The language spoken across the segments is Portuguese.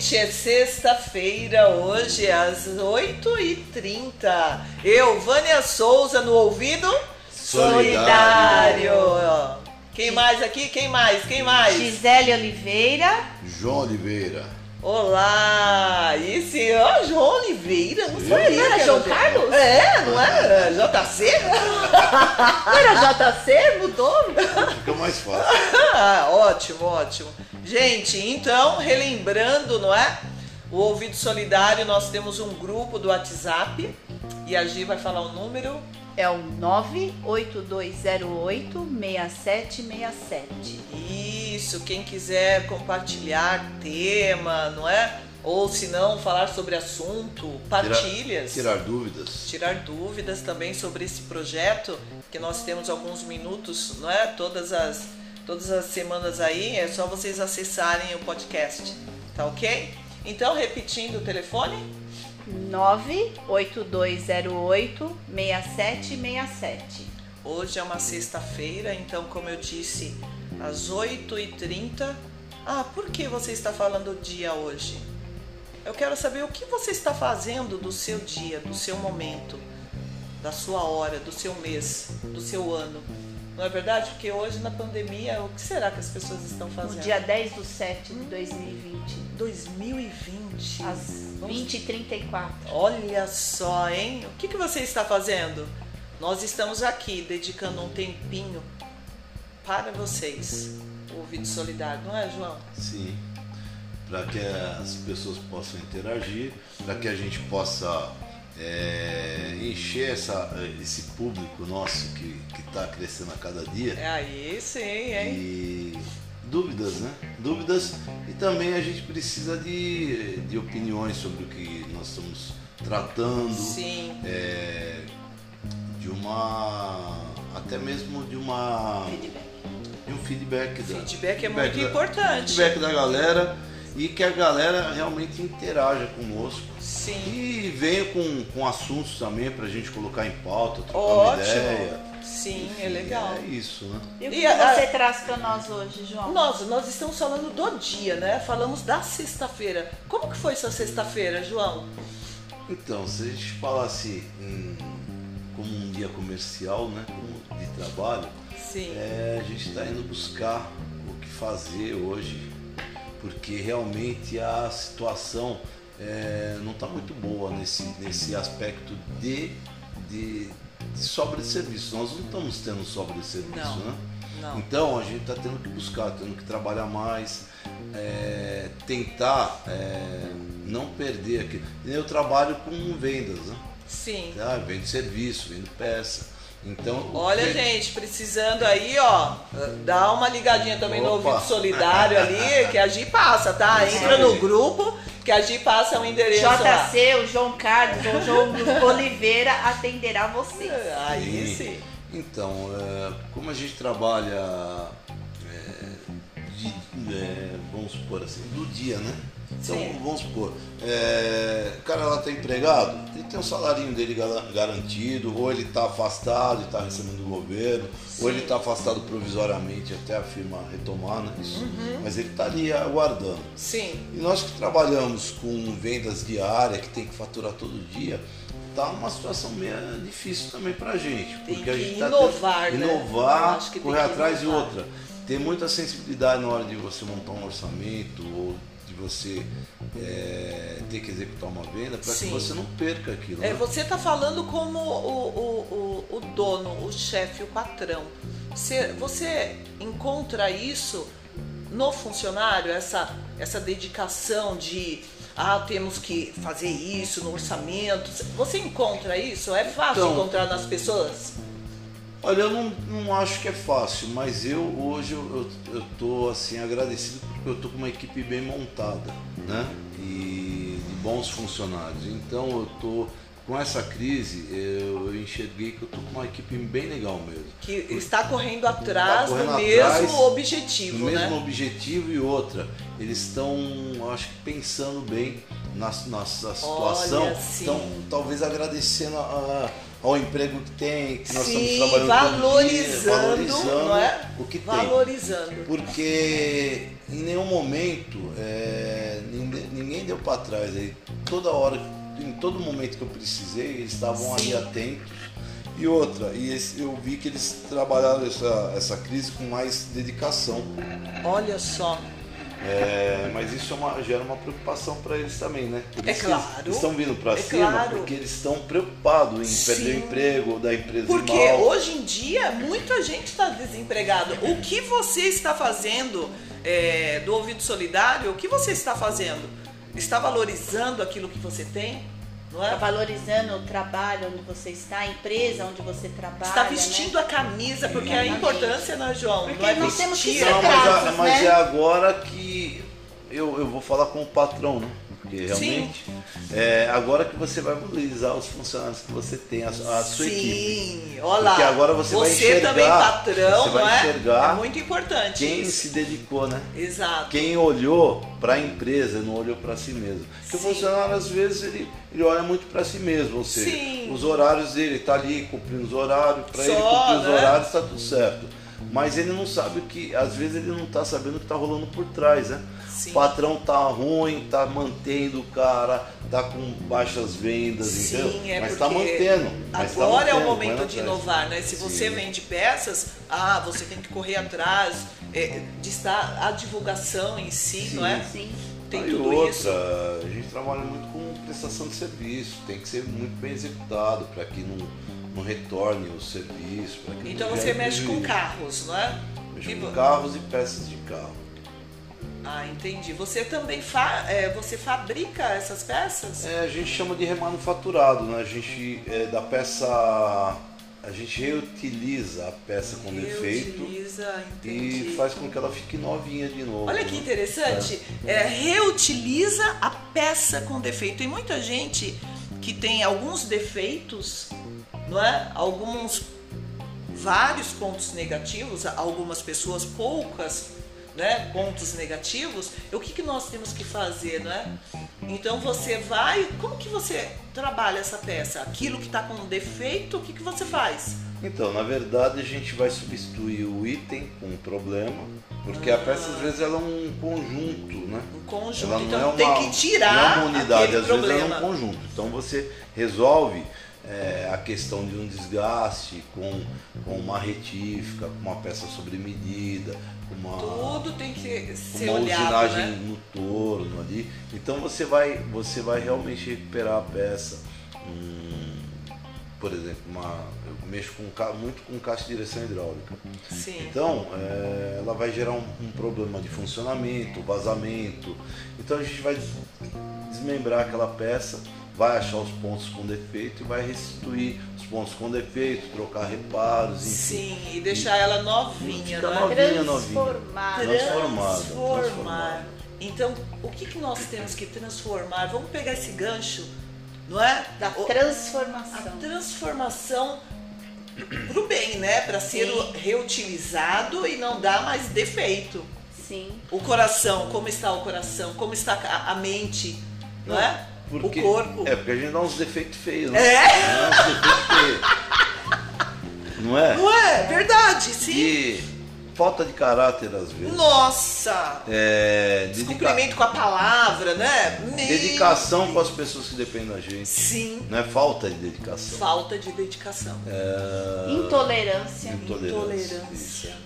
noite, é sexta-feira, hoje às 8h30. Eu, Vânia Souza, no ouvido Solidário. solidário. Quem mais aqui? Quem mais? Quem mais? Gisele Oliveira. João Oliveira. Olá! E sim, ó, João Oliveira, não sabia. Não era João Carlos? É, não era? JC? Era JC? Mudou? Fica mais fácil. Ah, ótimo, ótimo. Gente, então, relembrando, não é? O Ouvido Solidário, nós temos um grupo do WhatsApp e a Gi vai falar o número. É o 98208-6767. Isso, quem quiser compartilhar tema, não é? Ou se não, falar sobre assunto, partilhas. Tirar dúvidas. tirar dúvidas também sobre esse projeto, que nós temos alguns minutos, não é? Todas as, todas as semanas aí, é só vocês acessarem o podcast, tá ok? Então, repetindo o telefone, 98208-6767. hoje é uma sexta-feira, então, como eu disse, às 8h30. Ah, por que você está falando o dia hoje? Eu quero saber o que você está fazendo do seu dia, do seu momento, da sua hora, do seu mês, do seu ano. Não é verdade? Porque hoje na pandemia, o que será que as pessoas estão No fazendo? dia 10 de 7 de 2020, 2020. às Vamos- 20h34. Olha só, hein? O que, que você está fazendo? Nós estamos aqui dedicando um tempinho para vocês. O ouvido solidário, não é, João? Sim. Para que as pessoas possam interagir, para que a gente possa é, encher essa, esse público nosso que está crescendo a cada dia. É aí sim, hein? E dúvidas, né? Dúvidas e também a gente precisa de, de opiniões sobre o que nós estamos tratando. Sim. é, de uma até mesmo de uma de um feedback da, Feedback é muito da- importante. feedback da galera e que a galera realmente interaja conosco Sim. e venha com, com assuntos também pra gente colocar em pauta, trocar uma Ótimo. ideia. Sim, Enfim, é legal. É isso, né? E o E que a- você traz para nós hoje, João? Nós, nós estamos falando do dia, né? Falamos da sexta-feira. Como que foi sua sexta-feira, João? Então, se a gente falasse em- como um dia comercial, né, como de trabalho, Sim. É, a gente está indo buscar o que fazer hoje, porque realmente a situação é, não está muito boa nesse, nesse aspecto de, de, de sobra de serviço. Nós não estamos tendo sobra de serviço, Não. né? Não. Então a gente está tendo que buscar, tendo que trabalhar mais, é, tentar é, não perder aquilo. Eu trabalho com vendas, né? Sim. Tá? Vendo serviço, vendo peça. Então, Olha, vendo- gente, precisando aí, ó, dá uma ligadinha também no Opa. ouvido solidário ali, que a Gi passa, tá? Isso Entra aí. no grupo, que a Gi passa o endereço lá. JC, o João Carlos, o João Oliveira atenderá você. Aí Sim. sim. Então, é, como a gente trabalha, é, de- é, vamos supor assim, do dia, né? Então, Sim. vamos supor, é, o cara lá está empregado, ele tem o salarinho dele gar- garantido, ou ele está afastado e está recebendo do governo, ou ele está afastado provisoriamente até a firma retomar, né? Isso. Uhum. Mas ele está ali aguardando. Sim. E nós que trabalhamos com vendas diárias, que tem que faturar todo dia, tá uma situação meio difícil também pra gente. Tem Porque a gente tá inovar, né? inovar, correr atrás inovar. de outra. Ter muita sensibilidade na hora de você montar um orçamento ou você é, ter que executar uma venda para que você não perca aquilo. É, né? você está falando como o, o, o, o dono, o chefe, o patrão. Você, você encontra isso no funcionário, essa, essa dedicação de ah, temos que fazer isso no orçamento. Você encontra isso? É fácil Então- encontrar nas pessoas? Olha, eu não, não acho que é fácil, mas eu hoje eu, tô assim agradecido eu tô com uma equipe bem montada, né? E de bons funcionários. Então eu tô com essa crise, eu, enxerguei que eu tô com uma equipe bem legal mesmo. Que está correndo atrás Tá correndo do mesmo atrás objetivo, No mesmo né? objetivo e outra, eles estão, acho que pensando bem na, na, situação, Olha, estão talvez agradecendo a- ao emprego que tem, que nós Sim, estamos trabalhando todo dia, valorizando, valorizando não é? o que tem. Valorizando. Porque em nenhum momento é, ninguém, ninguém deu para trás. Aí, toda hora, em todo momento que eu precisei, eles estavam ali Sim. atentos. E outra, e esse- eu vi que eles trabalharam essa, essa crise com mais dedicação. Olha só. É, mas isso é uma- gera uma preocupação para eles também, né? Por É que eles claro. estão vindo para É cima claro. porque eles estão preocupados em perder o Sim. emprego da empresa Porque mal. hoje em dia muita gente está desempregada. O que você está fazendo é, do ouvido solidário? O que você está fazendo? Está valorizando aquilo que você tem? Não é? valorizando o trabalho onde você está, a empresa onde você trabalha. Está né? vestindo a camisa, porque a Exatamente. importância, né, João? Porque não é nós temos que vestir. ser Não, mas, a- graças, mas né? é agora que eu, eu vou falar com o patrão, né? Porque realmente é agora que você vai valorizar os funcionários que você tem, a, a sua equipe. Sim, olha lá. Porque agora você vai enxergar, também, patrão, você vai é? enxergar é muito importante Quem isso. se dedicou, né? Exato. Quem olhou para a empresa não olhou para si mesmo. Porque o Sim. funcionário, às vezes, ele, ele olha muito para si mesmo. Ou seja, Sim. os horários dele, tá ali cumprindo os horários, para ele cumprir os né? horários está tudo certo. Mas ele não sabe o que, às vezes ele não está sabendo o que está rolando por trás, né? Sim. O patrão tá ruim, tá mantendo o cara, tá com baixas vendas, Sim, entendeu? é mas tá mantendo. mas tá Agora é o mantendo, momento de atrás. inovar, né? Se você Sim. vende peças, ah, você tem que correr atrás é, de estar a divulgação em si, Sim. não é? Sim. Tem Aí tudo outra, isso. a gente trabalha muito com prestação de serviço, tem que ser muito bem executado para que não, não retorne o serviço. que Então você mexe com carros, não é? Mexe E com carros e peças de carro. Ah, entendi. Você também fa é, você fabrica essas peças? É, a gente chama de remanufaturado, né? A gente é, da peça. A gente reutiliza a peça com defeito Reutiliza, entendi. e faz com que ela fique novinha de novo. Olha que né? interessante. É, reutiliza a peça com defeito. Tem muita gente que tem alguns defeitos, não é? Alguns vários pontos negativos, algumas pessoas poucas, né, pontos negativos. O que, que nós temos que fazer, não é? Então você vai, como que você trabalha essa peça? Aquilo que está com defeito, o que, que você faz? Então, na verdade, a gente vai substituir o item com o problema, porque a peça às vezes ela é um conjunto, né? Um conjunto. Ela não então é tem uma- que não é tirar uma unidade, às vezes problema. ela é um conjunto. Então você resolve é, a questão de um desgaste com, com uma retífica, com uma peça sobre medida, com uma, Tudo tem que ser uma olhado, usinagem né? no torno ali. Então você vai, você vai realmente recuperar a peça. Hum, por exemplo, uma, eu mexo com, muito com caixa de direção hidráulica. Sim. Então, é, ela vai gerar um, um problema de funcionamento, vazamento. Então a gente vai desmembrar aquela peça, vai achar os pontos com defeito e vai restituir os pontos com defeito, trocar reparos, enfim. Sim, e deixar ela novinha, Fica não é? novinha, novinha. Transformar. Transformada, Transformar. Então, o que, que nós temos que transformar? Vamos pegar esse gancho, não é? Da O- a transformação. transformação pro bem, né? Para ser Sim. reutilizado e não dar mais defeito. Sim. O coração, como está o coração? Como está a mente, não, é? Porque, o corpo. É, porque a gente dá uns defeitos feios, né? É? Dá uns defeitos feios. Não é? Não é? Verdade, sim. E falta de caráter às vezes. Nossa! É, dedica- Descumprimento com a palavra, né? Meu dedicação com as pessoas que dependem da gente. Sim. Não é falta de dedicação. Falta de dedicação. É, Intolerância. intolerância. Intolerância.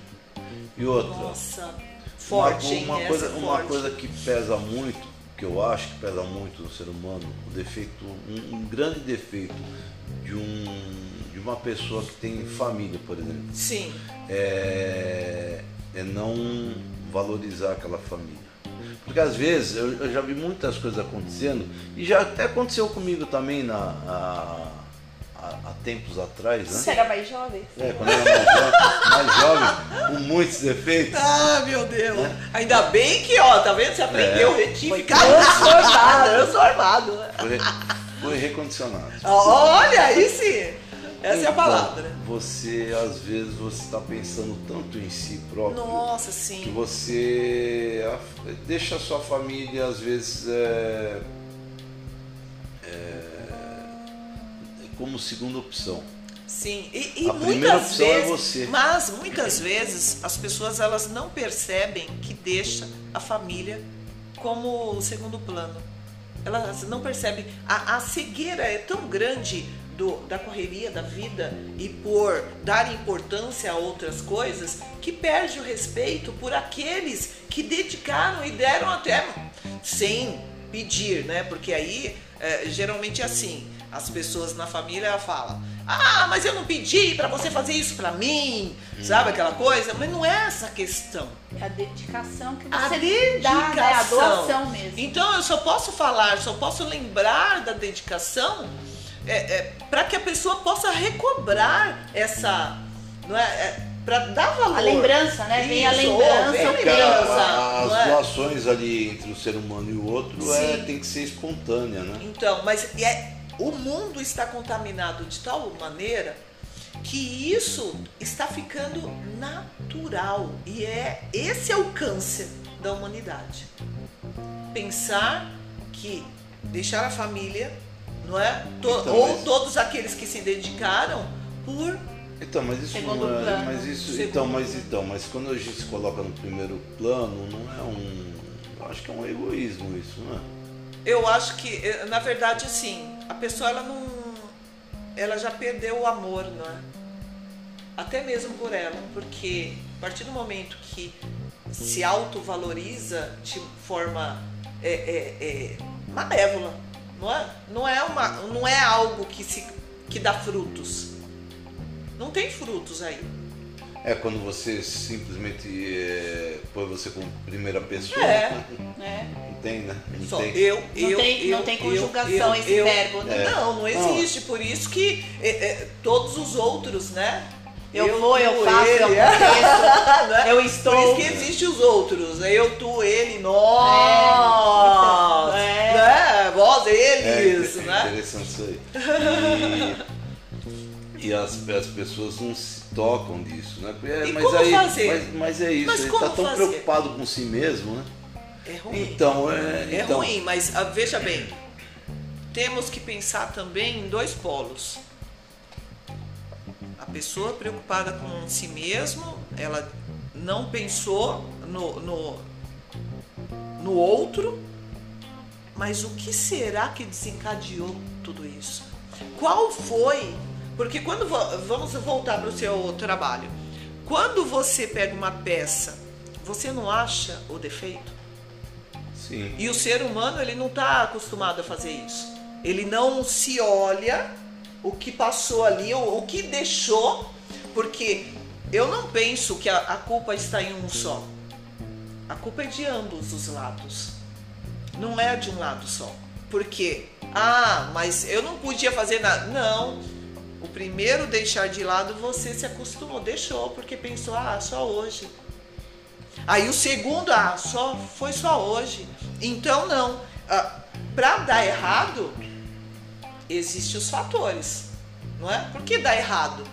E outra, Nossa. uma, Forte, hein? uma Essa coisa, é uma forte. coisa que pesa muito, que eu acho que pesa muito no ser humano, o defeito, um, um grande defeito de, um, de uma pessoa que tem família, por exemplo, Sim. é, é não valorizar aquela família. Porque às vezes eu, eu já vi muitas coisas acontecendo, e já até aconteceu comigo também na, a- há tempos atrás, né? Você era mais jovem? É, quando eu era mais jovem, mais jovem, com muitos defeitos. Ah, meu Deus. Ainda bem que, ó, tá vendo? Você aprendeu É. retificar. Foi transformado. transformado. né? Foi, foi recondicionado. Olha, aí sim. Essa é a Então, palavra. Você, às vezes, você está pensando tanto em si próprio Nossa, que sim. você a- deixa a sua família, às vezes, é, é, como segunda opção. Sim. E, e A muitas é vezes, você. mas muitas vezes as pessoas elas não percebem que deixa a família como segundo plano. Elas não percebem. A, a cegueira é tão grande do, da correria da vida e por dar importância a outras coisas que perde o respeito por aqueles que dedicaram e deram até sem pedir, né? Porque aí é, geralmente é assim, as pessoas na família falam ah, mas eu não pedi para você fazer isso para mim, hum. sabe aquela coisa? Mas não é essa questão. É a dedicação que você a dedicação. dá, né? a doação mesmo. Então eu só posso falar, só posso lembrar da dedicação é, é, para que a pessoa possa recobrar essa, não é, é para dar valor. A lembrança, né? Vem a lembrança, vem a lembrança. As é? doações ali entre o ser humano e o outro é, tem que ser espontânea, né? Então, mas é, o mundo está contaminado de tal maneira que isso está ficando natural e é esse é o câncer da humanidade. Pensar que deixar a família, não é? To então, ou mas... todos aqueles que se dedicaram por então, mas isso Segundo não é, plano. mas isso, então, mas então, mas quando a gente se coloca no primeiro plano, não é um, eu acho que é um egoísmo isso, não é? Eu acho que, eh, na verdade, sim. A pessoa ela não, ela já perdeu o amor, não é? Até mesmo por ela, porque a partir do momento que se autovaloriza de forma é, é, é, malévola, não é? Não é uma, não é algo que se que dá frutos. Não tem frutos aí. É quando você simplesmente é, põe você como primeira pessoa. É. é. Não tem, né? Não Só tem. Eu, não eu, tem, eu, não tem conjugação eu, esse verbo, né? É. Não, não existe. Por isso que é, é, todos os outros, né? Eu, vou, eu faço, ele. eu aconteço, né? eu estou. Por isso que existem os outros. Eu, tu, ele, nós. É. Então, né? Vós, eles. É, né? interessante isso aí. E e as, as pessoas não se tocam disso, né? É, mas aí? Mas, mas é isso, mas ele está tão fazer? preocupado com si mesmo, né? É ruim. Então, é, é então... ruim, mas ah, veja bem, temos que pensar também em dois polos. A pessoa preocupada com si mesmo, ela não pensou no, no, no outro, mas o que será que desencadeou tudo isso? Qual foi porque quando vamos voltar para o seu trabalho, quando você pega uma peça, você não acha o defeito? Sim. E o ser humano ele não está acostumado a fazer isso. Ele não se olha o que passou ali, o, o que deixou, porque eu não penso que a, a culpa está em um só. A culpa é de ambos os lados. Não é de um lado só. Porque, ah, mas eu não podia fazer nada. Não, o primeiro deixar de lado você se acostumou, deixou, porque pensou, ah, só hoje. Aí o segundo, ah, só foi só hoje. Então não. Ah, Para dar errado, existem os fatores, não é? Por que dá errado?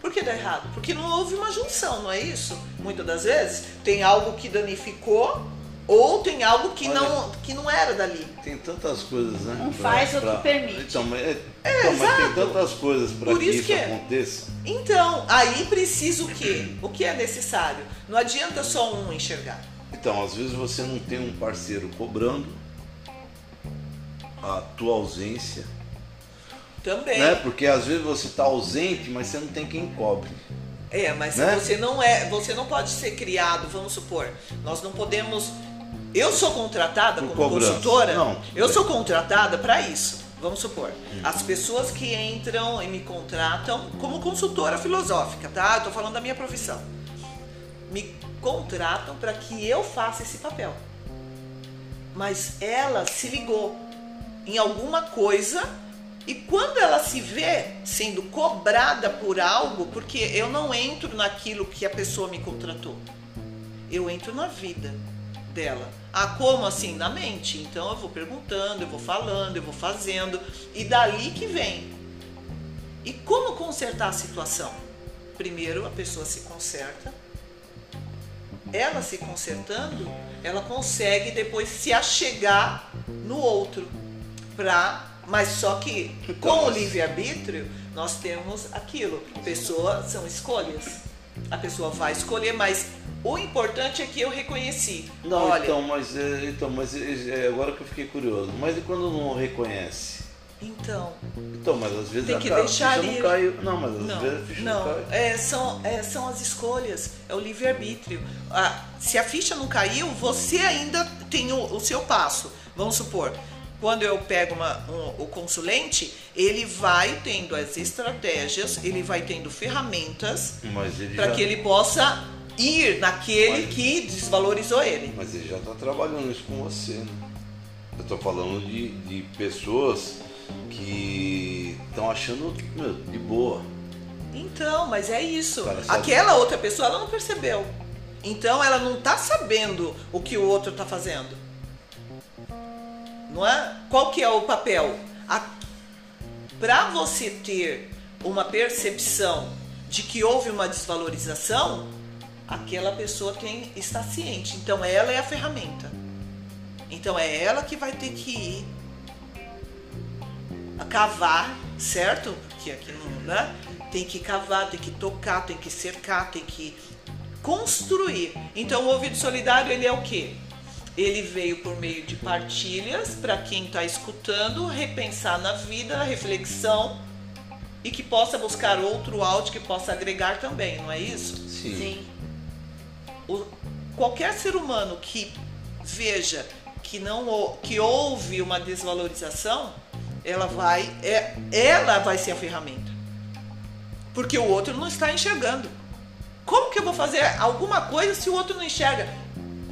Por que dá errado? Porque não houve uma junção, não é isso? Muitas das vezes tem algo que danificou ou tem algo que, Olha, não, que não era dali. Tem tantas coisas, né? Um faz, pra, outro permite. Então, mas, é, é, então, mas tem tantas coisas para que isso, que é. aconteça. Então, aí precisa o quê? O que é necessário? Não adianta só um enxergar. Então, às vezes você não tem um parceiro cobrando a tua ausência. Também. Né? Porque às vezes você está ausente, mas você não tem quem cobre. É, mas né? você não é, você não pode ser criado, vamos supor, nós não podemos eu sou contratada Por como cobrança. consultora. Não, eu sou contratada para isso. Vamos supor, hum. as pessoas que entram e me contratam como consultora filosófica, tá? Eu tô falando da minha profissão. Me contratam para que eu faça esse papel. Mas ela se ligou em alguma coisa e quando ela se vê sendo cobrada por algo, porque eu não entro naquilo que a pessoa me contratou, eu entro na vida dela. Ah, como assim? Na mente. Então eu vou perguntando, eu vou falando, eu vou fazendo, e dali que vem. E como consertar a situação? Primeiro a pessoa se conserta. Ela se consertando, ela consegue depois se achegar no outro. Pra, mas só que com o livre-arbítrio, nós temos aquilo. Pessoas são escolhas. A pessoa vai escolher, mas o importante é que eu reconheci. Não, Olha, então, mas, é, então, mas é, é, agora que eu fiquei curioso. Mas e quando não reconhece? então, Então, mas às vezes Tem a que a deixar ficha ali. não caiu. Não, mas às Não, vezes a ficha não, não, cai. é, são, é, são as escolhas, é o livre-arbítrio. Ah, se a ficha não caiu, você ainda tem o, o seu passo. Vamos supor, quando eu pego uma- um- o consulente, ele vai tendo as estratégias, ele vai tendo ferramentas para já, que ele possa ir naquele Mas- que desvalorizou ele. Mas ele já está trabalhando isso com você, né? Eu estou falando de, de pessoas que estão achando meu, de boa. Então, mas é isso. Aquela outra pessoa ela não percebeu. Então ela não está sabendo o que o outro está fazendo. Não é? Qual que é o papel? Para você ter uma percepção de que houve uma desvalorização, aquela pessoa tem está ciente. Então ela é a ferramenta. Então é ela que vai ter que ir a cavar, certo? Porque aqui não, né? Tem que cavar, tem que tocar, tem que cercar, tem que construir. Então o ouvido solidário ele é o quê? Ele veio por meio de partilhas para quem está escutando repensar na vida, na reflexão e que possa buscar outro áudio que possa agregar também, não é isso? Sim. Sim. O- qualquer ser humano que veja que não que houve uma desvalorização, ela vai é, ela vai ser a ferramenta. Porque o outro não está enxergando. Como que eu vou fazer alguma coisa se o outro não enxerga?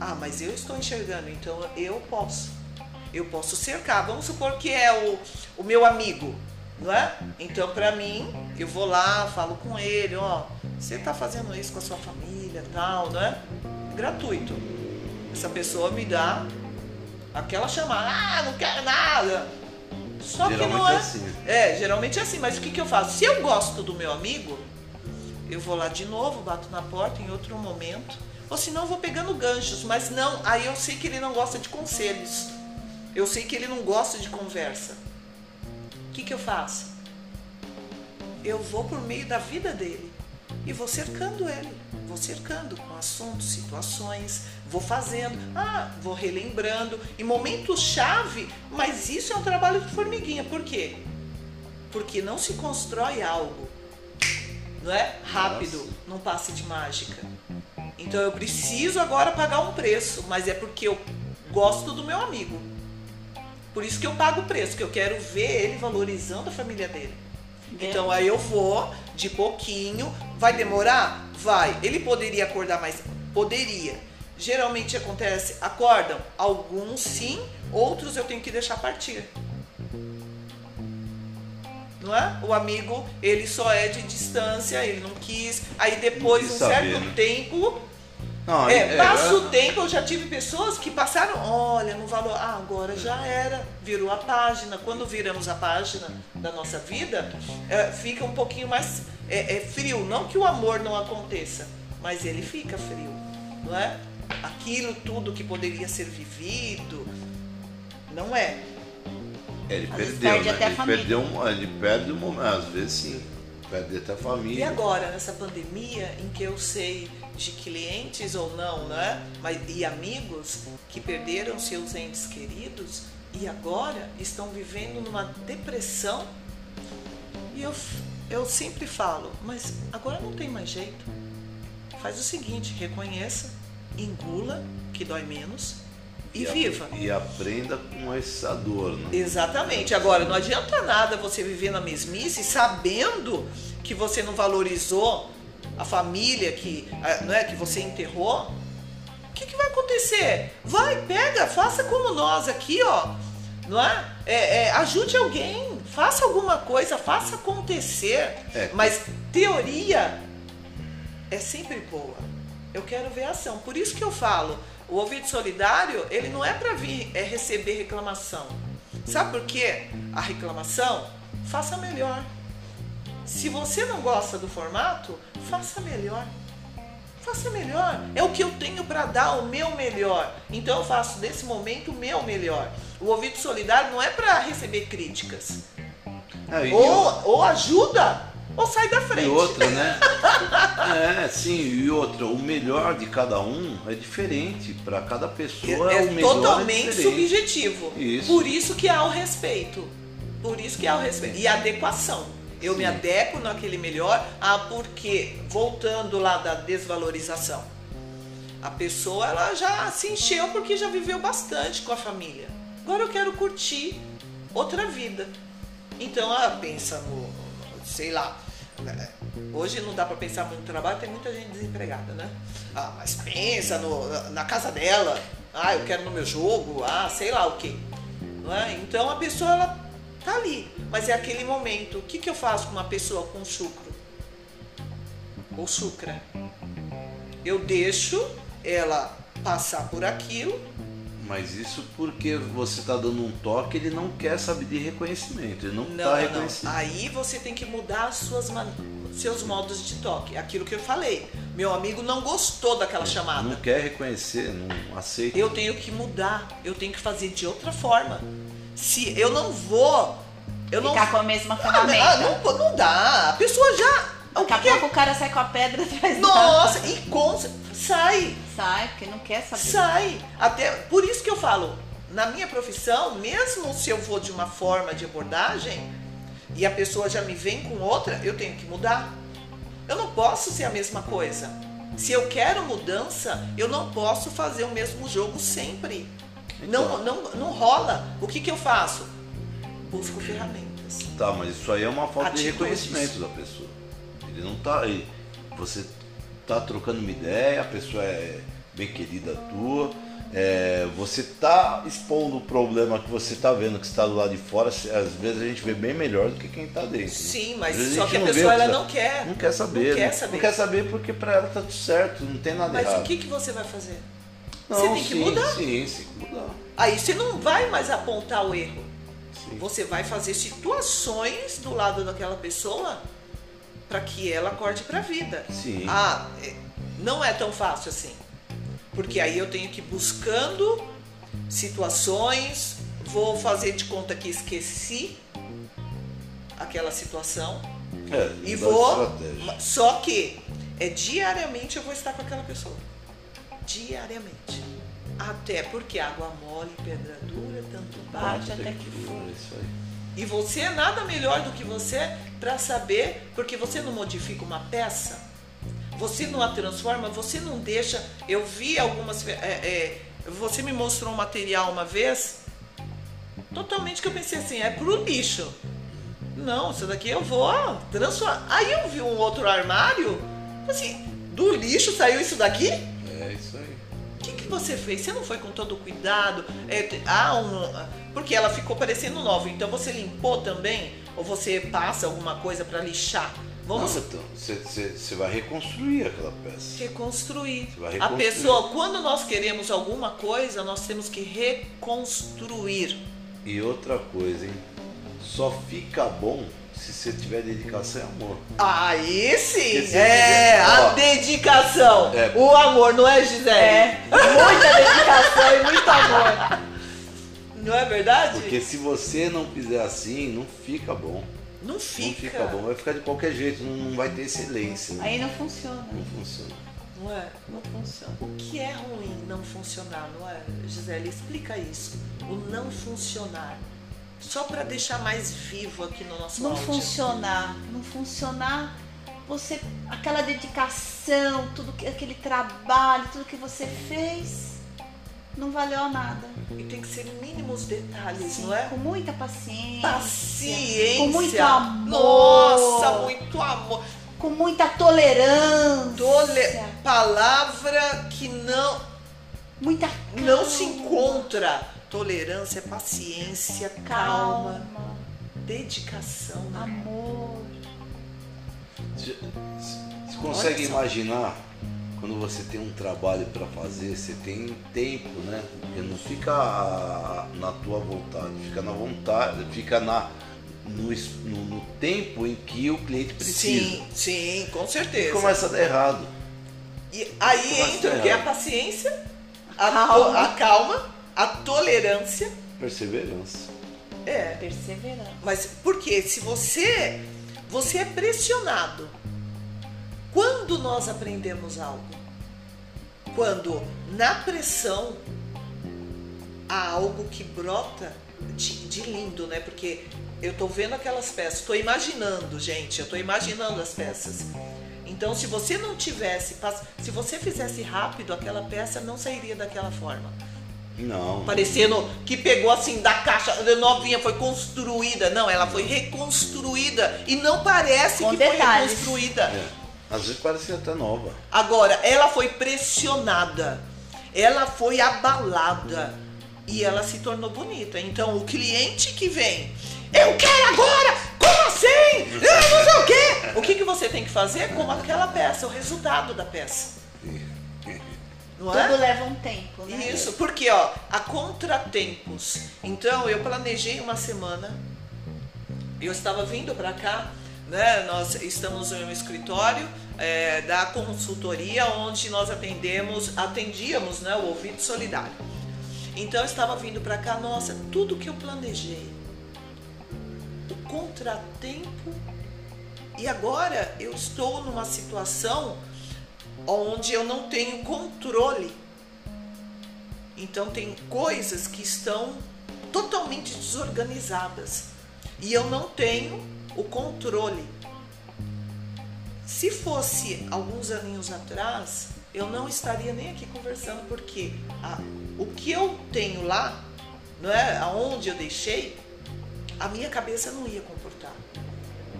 Ah, mas eu estou enxergando, então eu posso. Eu posso cercar. Vamos supor que é o, o meu amigo, não é? Então, para mim, eu vou lá, falo com ele, ó, você tá fazendo isso com a sua família, tal, não é? Gratuito. Essa pessoa me dá aquela chamada, ah, não quero nada. Só que Geralmente não é. é assim. É, geralmente é assim, mas o que, que eu faço? Se eu gosto do meu amigo, eu vou lá de novo, bato na porta em outro momento. Ou senão eu vou pegando ganchos, mas não, aí eu sei que ele não gosta de conselhos. Eu sei que ele não gosta de conversa. O que, que eu faço? Eu vou por meio da vida dele e vou cercando ele. Vou cercando com assuntos, situações, vou fazendo, ah, vou relembrando, em momentos chave, mas isso é um trabalho de formiguinha. Por quê? Porque não se constrói algo, não é? Rápido, Nossa. num passe de mágica. Então eu preciso agora pagar um preço, mas é porque eu gosto do meu amigo. Por isso que eu pago o preço, que eu quero ver ele valorizando a família dele. Então aí eu vou de pouquinho, vai demorar? Vai. Ele poderia acordar mais? Poderia. Geralmente acontece, acordam, alguns sim, outros eu tenho que deixar partir. Não é? O amigo, ele só é de distância, ele não quis. Aí depois quis um saber, certo né? tempo, Não, é, passa o tempo, eu já tive pessoas que passaram, olha, no valor, ah, agora já era, virou a página. Quando viramos a página da nossa vida, é, fica um pouquinho mais é, é frio. Não que o amor não aconteça, mas ele fica frio, não é? Aquilo tudo que poderia ser vivido, não é. Ele Às perdeu, perde né? ele perdeu um, ele perde um momento, às vezes sim. Perde até a E família. agora, nessa pandemia, em que eu sei de clientes ou não, né? Mas, e amigos que perderam seus entes queridos e agora estão vivendo numa depressão. E eu, eu sempre falo, mas agora não tem mais jeito. Faz o seguinte, reconheça, engula, que dói menos, e, a- viva. E aprenda com essa dor, né? Exatamente. Agora, não adianta nada você viver na mesmice sabendo que você não valorizou a família que, não é, que você enterrou. O que, que vai acontecer? Vai, pega, faça como nós aqui, ó. Não é? É, é, ajude alguém, faça alguma coisa, faça acontecer. É. Mas teoria é sempre boa. Eu quero ver ação. Por isso que eu falo, o ouvido solidário, ele não é para vir é receber reclamação. Sabe por quê? A reclamação, faça melhor. Se você não gosta do formato, faça melhor. Faça melhor. É o que eu tenho para dar, o meu melhor. Então eu faço desse momento o meu melhor. O ouvido solidário não é para receber críticas. É, Ou, ou ajuda, ou sai da frente. e outra, né? É, sim, e outra, o melhor de cada um é diferente. Para cada pessoa é o melhor totalmente é subjetivo. Isso. Por isso que há o respeito. Por isso que há o respeito. E a adequação. Eu me Sim. adequo naquele melhor, ah, porque, voltando lá da desvalorização, a pessoa ela já se encheu porque já viveu bastante com a família. Agora eu quero curtir outra vida. Então ela pensa no, sei lá, né, hoje não dá para pensar muito no trabalho, tem muita gente desempregada, né? Ah, mas pensa no, na casa dela, ah, eu quero no meu jogo, ah, sei lá o quê. Não é? Então a pessoa ela tá ali, mas é aquele momento. O que, que eu faço com uma pessoa com chucro? Ou chucra? Eu deixo ela passar por aquilo Mas isso porque você está dando um toque, ele não quer saber de reconhecimento, ele não Não, está não. reconhecendo. Aí você tem que mudar as suas man... seus modos de toque. Aquilo que eu falei. Meu amigo não gostou daquela chamada. Não quer reconhecer, não aceita. Eu tenho que mudar. Eu tenho que fazer de outra forma. Se eu não vou, eu não. Ficar com a mesma Ah, ferramenta. não, não dá. A pessoa já. O Daqui a é? pouco o cara sai com a pedra atrás da- Nossa, e com... sai. Sai, porque não quer saber. Sai. Até por isso que eu falo, na minha profissão, mesmo se eu vou de uma forma de abordagem e a pessoa já me vem com outra, eu tenho que mudar. Eu não posso ser a mesma coisa. Se eu quero mudança, eu não posso fazer o mesmo jogo sempre. Não, Então. não, não rola. O que, que eu faço? Busco ferramentas. Tá, mas isso aí é uma falta de Atitudes. reconhecimento da pessoa. Ele não tá aí. Você tá trocando uma ideia, a pessoa é bem querida tua, é, você tá expondo o problema que você tá vendo que está do lado de fora, às vezes a gente vê bem melhor do que quem tá dentro. né? Sim, mas só que a pessoa que ela tá- não quer. Não quer saber. Não quer né? saber. Não quer saber porque pra ela tá tudo certo, não tem nada Mas errado. o que, que você vai fazer? Não, você tem que sim, mudar. Sim, sim, mudar. Aí você não vai mais apontar o erro. Sim. Você vai fazer situações do lado daquela pessoa para que ela acorde para a vida. Sim. Ah, é, não é tão fácil assim. Porque aí eu tenho que ir buscando situações, vou fazer de conta que esqueci aquela situação É, e vou. estratégia. Só que é diariamente eu vou estar com aquela pessoa. Diariamente. Até porque água mole, pedra dura, tanto bate até que for. Isso aí. E você é nada melhor do que você para saber, porque você não modifica uma peça, você não a transforma, você não deixa. Eu vi algumas. é, é, você me mostrou um material uma vez, totalmente que eu pensei assim, é pro lixo. Não, isso daqui eu vou transformar. Aí eu vi um outro armário, assim, do lixo saiu isso daqui? Que, você fez? Você não foi com todo o cuidado? É, ah, um, porque ela ficou parecendo nova. Então você limpou também? Ou você passa alguma coisa para lixar? Vamos Não, então, você, vai reconstruir aquela peça. reconstruir. Vai A reconstruir. pessoa, quando nós queremos alguma coisa, nós temos que reconstruir. E outra coisa, hein? Só fica bom se você tiver dedicação e amor. Aí sim! Esse É, é- a dedicação. É. O amor, não é, Gisele? É, muita dedicação e muito amor. Não é verdade? Porque se você não fizer assim, não fica bom. Não fica. Não fica bom. Vai ficar de qualquer jeito, não, não vai ter excelência. né? Aí não funciona. Não funciona. Não é? Não funciona. O que é ruim não funcionar, não é, Gisele? Explica isso. O não funcionar. Só para deixar mais vivo aqui no nosso Não áudio. funcionar. Não funcionar. Você, aquela dedicação, tudo que, aquele trabalho, tudo que você fez, não valeu nada. E tem que ser mínimos detalhes, Sim, não é? Com muita paciência. Paciência. Com muito amor. Nossa, muito amor. Com muita tolerância. Tole... Palavra que não, Muita não calma. se encontra. Tolerância, paciência, calma, Calma. dedicação. né? Amor. Você, você consegue imaginar quando você tem um trabalho para fazer, você tem tempo, né? Porque não fica na tua vontade, fica na vontade, fica na, no, no- no tempo em que o cliente precisa. Sim, sim, com E certeza. começa a dar errado. E aí Começa entra a o que? A paciência, a Calma. calma, a, calma, a tolerância. Perseverança. É, Perseverança. mas porque se você você é pressionado. Quando nós aprendemos algo? Quando na pressão há algo que brota de, de lindo, né? Porque eu tô vendo aquelas peças, tô imaginando, gente, eu tô imaginando as peças. Então, se você não tivesse, se você fizesse rápido, aquela peça não sairia daquela forma. Não. Parecendo que pegou assim da caixa novinha, foi construída. Não, ela foi reconstruída. E não parece Com que detalhes. foi reconstruída. É. Às vezes parece até nova. Agora, ela foi pressionada. Ela foi abalada. E ela se tornou bonita. Então, o cliente que vem, eu quero agora! Como assim? Eu não sei o quê! O que, que você tem que fazer com aquela peça, o resultado da peça. Não é? Tudo leva um tempo, né? Isso, porque ó, há contratempos. Então eu planejei uma semana. Eu estava vindo para cá, né? Nós estamos em um escritório é, da consultoria onde nós atendemos, atendíamos, né, o ouvido solidário. Então eu estava vindo para cá, nossa, tudo que eu planejei, o contratempo e agora eu estou numa situação onde eu não tenho controle. Então tem coisas que estão totalmente desorganizadas e eu não tenho o controle. Se fosse alguns aninhos atrás, eu não estaria nem aqui conversando porque a, o que eu tenho lá, não é, aonde eu deixei, a minha cabeça não ia comportar.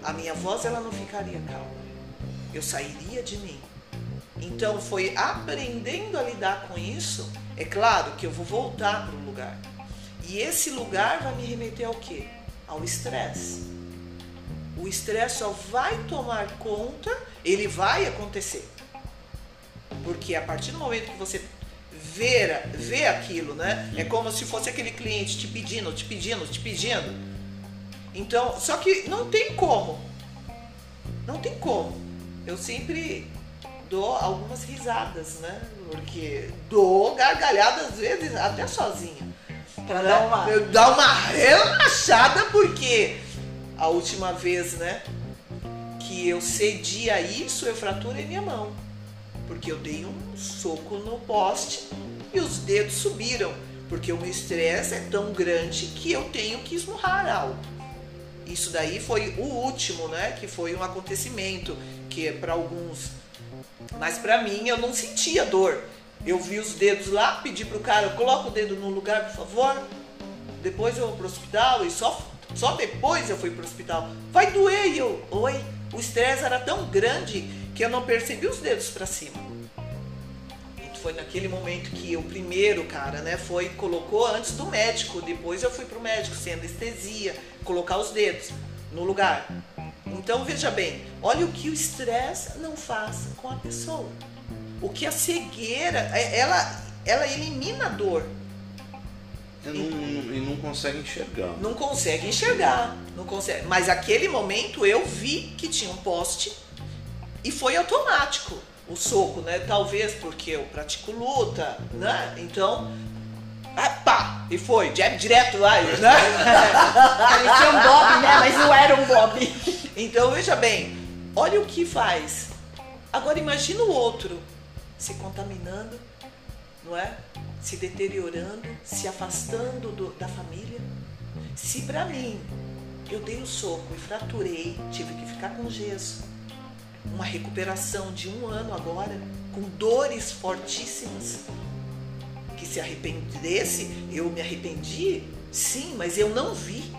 A minha voz ela não ficaria calma. Eu sairia de mim. Então foi aprendendo a lidar com isso. É claro que eu vou voltar para o lugar. E esse lugar vai me remeter ao quê? Ao estresse. O estresse só vai tomar conta, ele vai acontecer. Porque a partir do momento que você vê, vê aquilo, né? É como se fosse aquele cliente te pedindo, te pedindo, te pedindo. Então, só que não tem como. Não tem como. Eu sempre dou algumas risadas, né? Porque dou gargalhada às vezes até sozinha. Pra dar uma- Eu dar uma relaxada porque a última vez, né, que eu cedi a isso, eu fraturei minha mão. Porque eu dei um soco no poste e os dedos subiram. Porque o meu estresse é tão grande que eu tenho que esmurrar algo. Isso daí foi o último, né? Que foi um acontecimento que é para alguns. Mas para mim eu não sentia dor. Eu vi os dedos lá, pedi pro cara, coloca o dedo no lugar, por favor. Depois eu vou pro hospital e só, só depois eu fui pro hospital. Vai doer e eu, oi. O estresse era tão grande que eu não percebi os dedos para cima. Foi naquele momento que o primeiro cara, né, foi colocou antes do médico. Depois eu fui pro médico sem anestesia, colocar os dedos no lugar. Então veja bem, olha o que o estresse não faz com a pessoa. O que a cegueira, é- ela, ela elimina a dor. E não, e não consegue enxergar. Não consegue enxergar, não consegue. Mas aquele momento eu vi que tinha um poste e foi automático o soco, né? Talvez porque eu pratico luta, né? Então, ah, pá, e foi, jab direto lá, né? Parecia um Bob, né? Mas não era um Bob. Então veja bem, olha o que faz. Agora imagina o outro se contaminando, não é? Se deteriorando, se afastando do- da família. Se pra mim eu dei o soco e fraturei, tive que ficar com gesso, uma recuperação de um ano agora, com dores fortíssimas, se arrependesse, eu me arrependi, sim, mas eu não vi.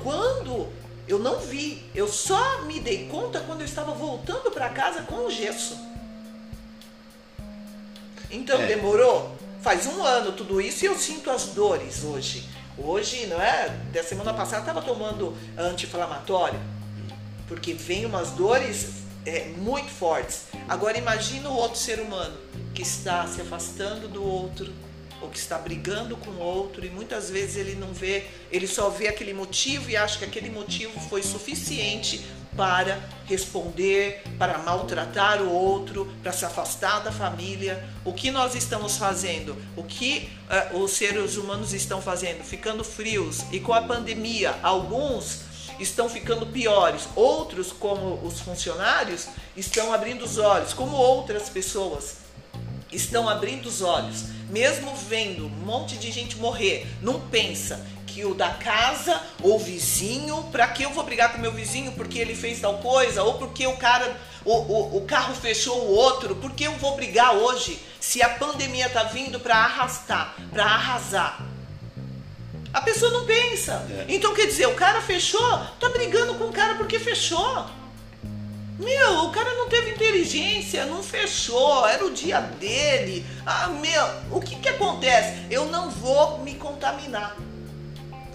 Quando eu não vi, eu só me dei conta quando eu estava voltando para casa com o gesso. Então É. demorou? Faz um ano tudo isso e eu sinto as dores hoje. Hoje, não é? Da semana passada estava tomando anti-inflamatório, porque vem umas dores é, muito fortes. Agora imagina o outro ser humano que está se afastando do outro, ou que está brigando com o outro e muitas vezes ele não vê, ele só vê aquele motivo e acha que aquele motivo foi suficiente para responder, para maltratar o outro, para se afastar da família. O que nós estamos fazendo? O que eh, os seres humanos estão fazendo? Ficando frios. E com a pandemia, alguns estão ficando piores. Outros, como os funcionários, estão abrindo os olhos, como outras pessoas estão abrindo os olhos, mesmo vendo um monte de gente morrer, não pensa que o da casa ou vizinho, para que eu vou brigar com meu vizinho porque ele fez tal coisa, ou porque o cara, o, o, o carro fechou o outro, porque eu vou brigar hoje se a pandemia tá vindo para arrastar, para arrasar. A pessoa não pensa. É. Então quer dizer, o cara fechou, tá brigando com o cara porque fechou. Meu, o cara não teve inteligência, não fechou, era o dia dele. Ah, meu, o que que acontece? Eu não vou me contaminar.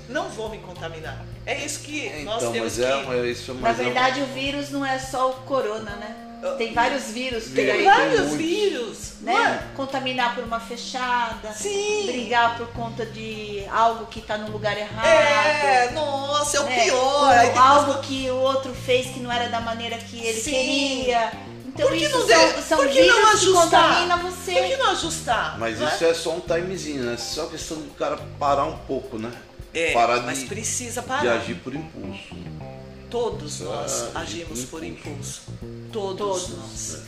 Não vou me contaminar. É isso que então, nós temos mas é, que... É, isso, mas Na verdade, é o vírus não é só o corona, né? Tem vários vírus Tem aí. vários tem vírus. Né? Contaminar por uma fechada. Sim. Brigar por conta de algo que está no lugar errado. É, nossa, é o né? pior. Ou algo que o outro fez que não era da maneira que ele Sim. queria. Então por que isso não são, são por que vírus não ajustar? que contamina você. Por que não ajustar? Mas não isso é? é? só um timezinho, né? Só questão do cara parar um pouco, né? É, parar mas de, precisa parar. de agir por impulso. Todos nós ah, agimos por impulso. Todos, Todos nós.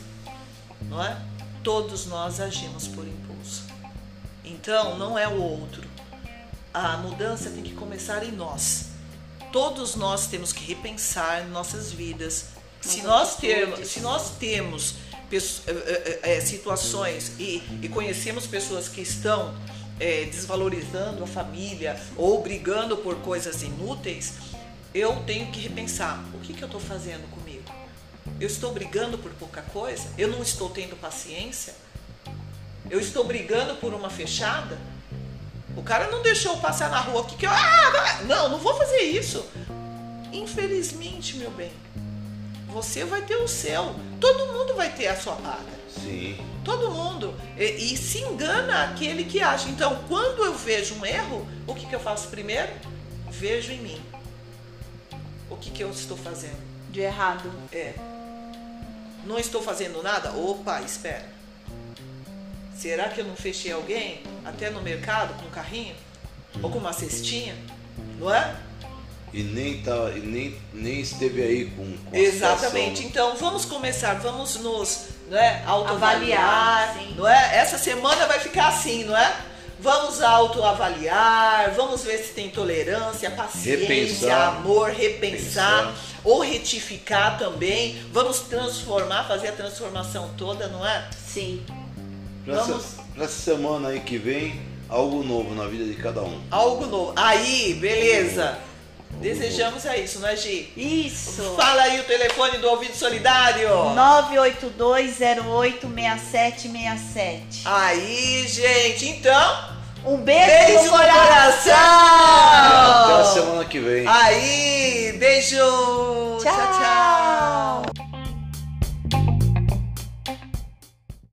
Não é? Todos nós agimos por impulso. Então, não é o outro. A mudança tem que começar em nós. Todos nós temos que repensar nossas vidas. Se nós, termos, se nós temos é, é, situações e, e conhecemos pessoas que estão é, desvalorizando a família ou brigando por coisas inúteis, eu tenho que repensar o que, que eu estou fazendo comigo. Eu estou brigando por pouca coisa? Eu não estou tendo paciência? Eu estou brigando por uma fechada? O cara não deixou passar na rua aqui que eu. Ah, não, não vou fazer isso. Infelizmente, meu bem, você vai ter o céu. Todo mundo vai ter a sua paga. Sim. Todo mundo. E, e, se engana aquele que acha. Então, quando eu vejo um erro, o que, que eu faço primeiro? Vejo em mim o que, que eu estou fazendo? De errado. É. Não estou fazendo nada? Opa, espera. Será que eu não fechei alguém até no mercado com um carrinho? Ou com uma cestinha? Não é? E nem, tá, e nem, nem esteve aí com, com Exatamente. Então vamos começar, vamos nos né, autoavaliar. Não é? Essa semana vai ficar assim, não é? Vamos autoavaliar, vamos ver se tem tolerância, paciência, repensar, amor, repensar, ou retificar também. Vamos transformar, fazer a transformação toda, não é? Sim. Vamos... essa, essa semana aí que vem, algo novo na vida de cada um. Algo novo. Aí, beleza. Desejamos é isso, não é, Gi? Isso. Fala aí o telefone do Ouvido Solidário. 982086767. Aí, gente, então... Um beijo, beijo no coração. coração. Até a semana que vem. Aí, beijo. tchau. tchau. tchau.